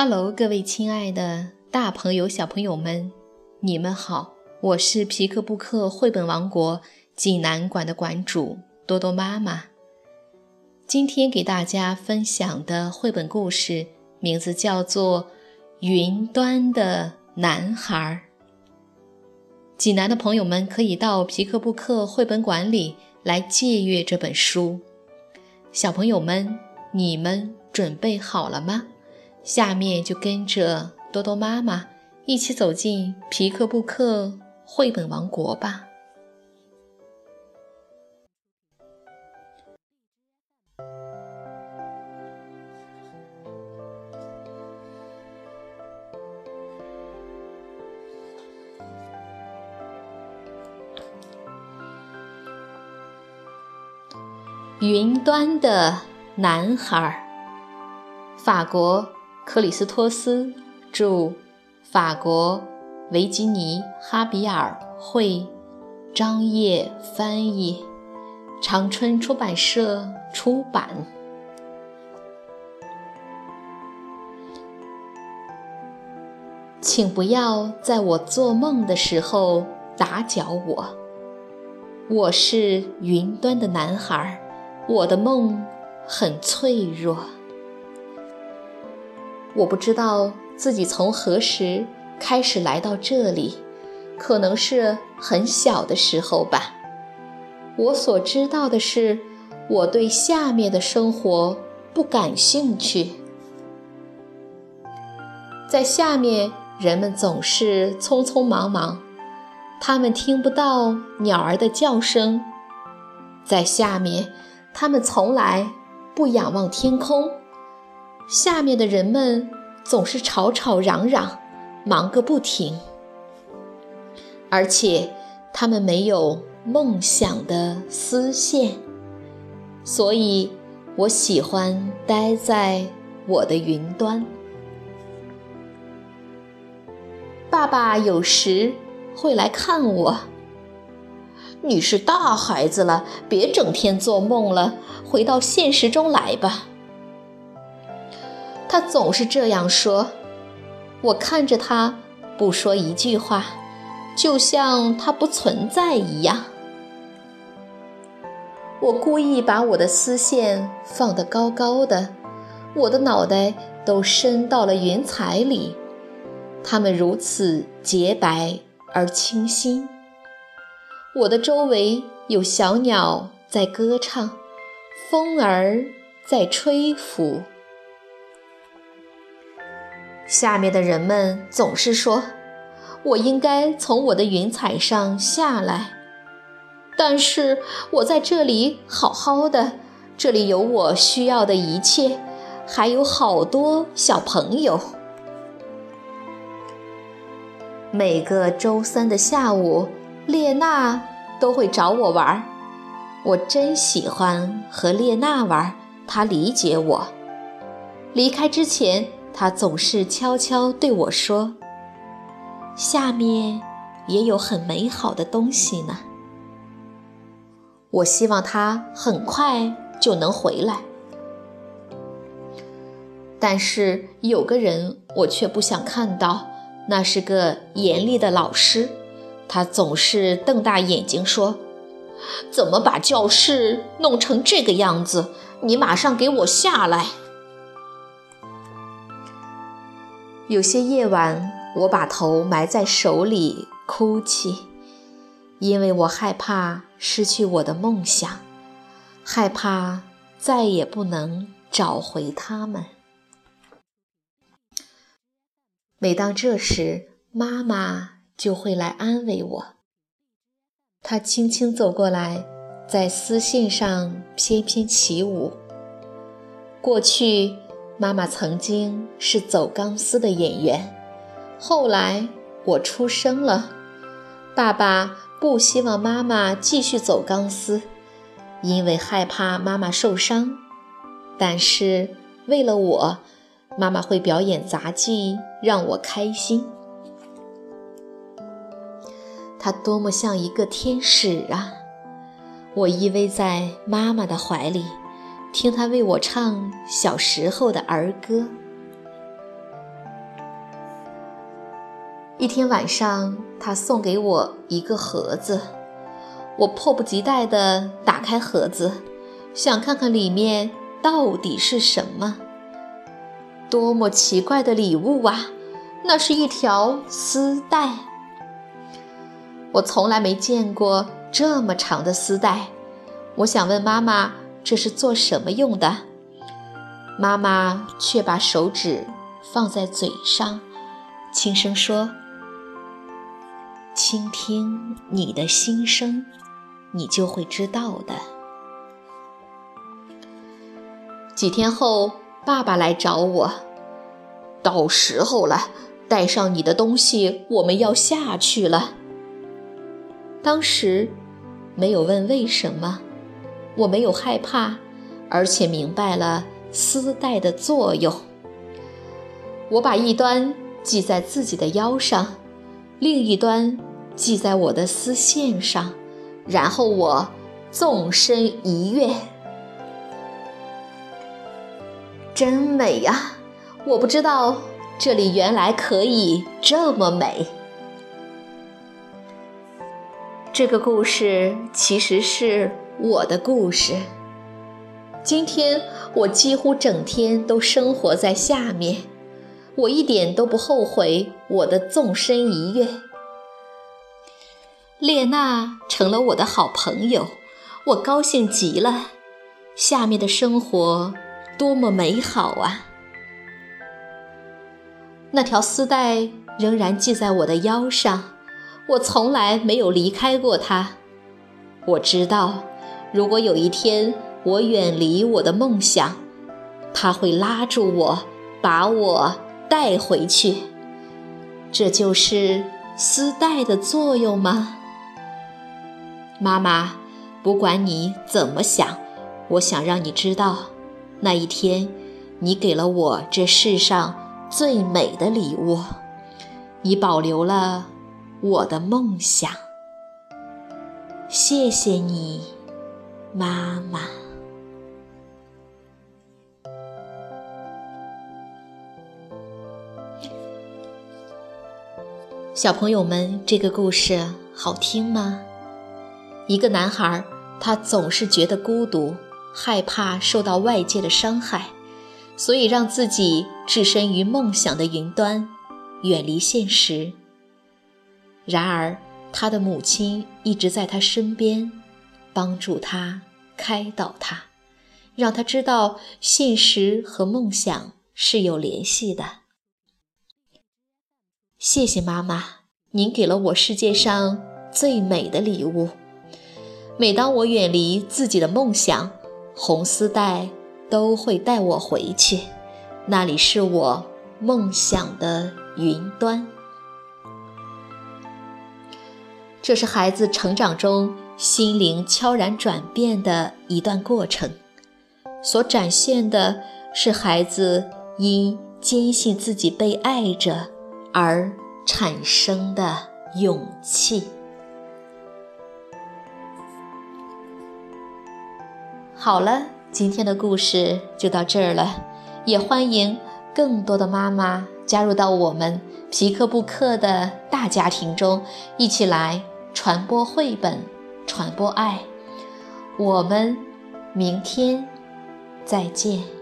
哈喽各位亲爱的大朋友、小朋友们，你们好！我是皮克布克绘本王国济南馆的馆主多多妈妈。今天给大家分享的绘本故事名字叫做《云端的男孩》。济南的朋友们可以到皮克布克绘本馆里来借阅这本书。小朋友们，你们准备好了吗？下面就跟着多多妈妈一起走进皮克布克绘本王国吧。云端的男孩，法国。克里斯托斯著，法国维吉尼·哈比尔绘，张烨翻译，长春出版社出版。请不要在我做梦的时候打搅我。我是云端的男孩，我的梦很脆弱。我不知道自己从何时开始来到这里，可能是很小的时候吧。我所知道的是，我对下面的生活不感兴趣。在下面，人们总是匆匆忙忙，他们听不到鸟儿的叫声。在下面，他们从来不仰望天空。下面的人们总是吵吵嚷嚷，忙个不停，而且他们没有梦想的丝线，所以我喜欢待在我的云端。爸爸有时会来看我。你是大孩子了，别整天做梦了，回到现实中来吧。他总是这样说，我看着他，不说一句话，就像他不存在一样。我故意把我的丝线放得高高的，我的脑袋都伸到了云彩里，它们如此洁白而清新。我的周围有小鸟在歌唱，风儿在吹拂。下面的人们总是说，我应该从我的云彩上下来，但是我在这里好好的，这里有我需要的一切，还有好多小朋友。每个周三的下午，列娜都会找我玩儿，我真喜欢和列娜玩，她理解我。离开之前。他总是悄悄对我说：“下面也有很美好的东西呢。”我希望他很快就能回来，但是有个人我却不想看到，那是个严厉的老师，他总是瞪大眼睛说：“怎么把教室弄成这个样子？你马上给我下来！”有些夜晚，我把头埋在手里哭泣，因为我害怕失去我的梦想，害怕再也不能找回他们。每当这时，妈妈就会来安慰我。她轻轻走过来，在丝线上翩翩起舞。过去。妈妈曾经是走钢丝的演员，后来我出生了，爸爸不希望妈妈继续走钢丝，因为害怕妈妈受伤。但是为了我，妈妈会表演杂技，让我开心。她多么像一个天使啊！我依偎在妈妈的怀里。听他为我唱小时候的儿歌。一天晚上，他送给我一个盒子，我迫不及待地打开盒子，想看看里面到底是什么。多么奇怪的礼物啊！那是一条丝带，我从来没见过这么长的丝带。我想问妈妈这是做什么用的，妈妈却把手指放在嘴上，轻声说：“倾听你的心声，你就会知道的。”几天后，爸爸来找我。到时候了，带上你的东西，我们要下去了。当时没有问为什么，我没有害怕，而且明白了丝带的作用。我把一端系在自己的腰上，另一端系在我的丝线上，然后我纵身一跃，真美呀！我不知道这里原来可以这么美。这个故事其实是我的故事。今天我几乎整天都生活在下面，我一点都不后悔我的纵身一跃。列娜成了我的好朋友，我高兴极了。下面的生活多么美好啊！那条丝带仍然系在我的腰上，我从来没有离开过它。我知道，如果有一天我远离我的梦想，他会拉住我，把我带回去。这就是丝带的作用吗？妈妈，不管你怎么想，我想让你知道，那一天，你给了我这世上。最美的礼物，你保留了我的梦想。谢谢你，妈妈。小朋友们，这个故事好听吗？一个男孩，他总是觉得孤独，害怕受到外界的伤害。所以，让自己置身于梦想的云端，远离现实。然而，他的母亲一直在他身边，帮助他，开导他，让他知道现实和梦想是有联系的。谢谢妈妈，您给了我世界上最美的礼物。每当我远离自己的梦想，红丝带。都会带我回去，那里是我梦想的云端。这是孩子成长中心灵悄然转变的一段过程，所展现的是孩子因坚信自己被爱着而产生的勇气。好了。今天的故事就到这儿了，也欢迎更多的妈妈加入到我们皮克布克的大家庭中，一起来传播绘本，传播爱。我们明天再见。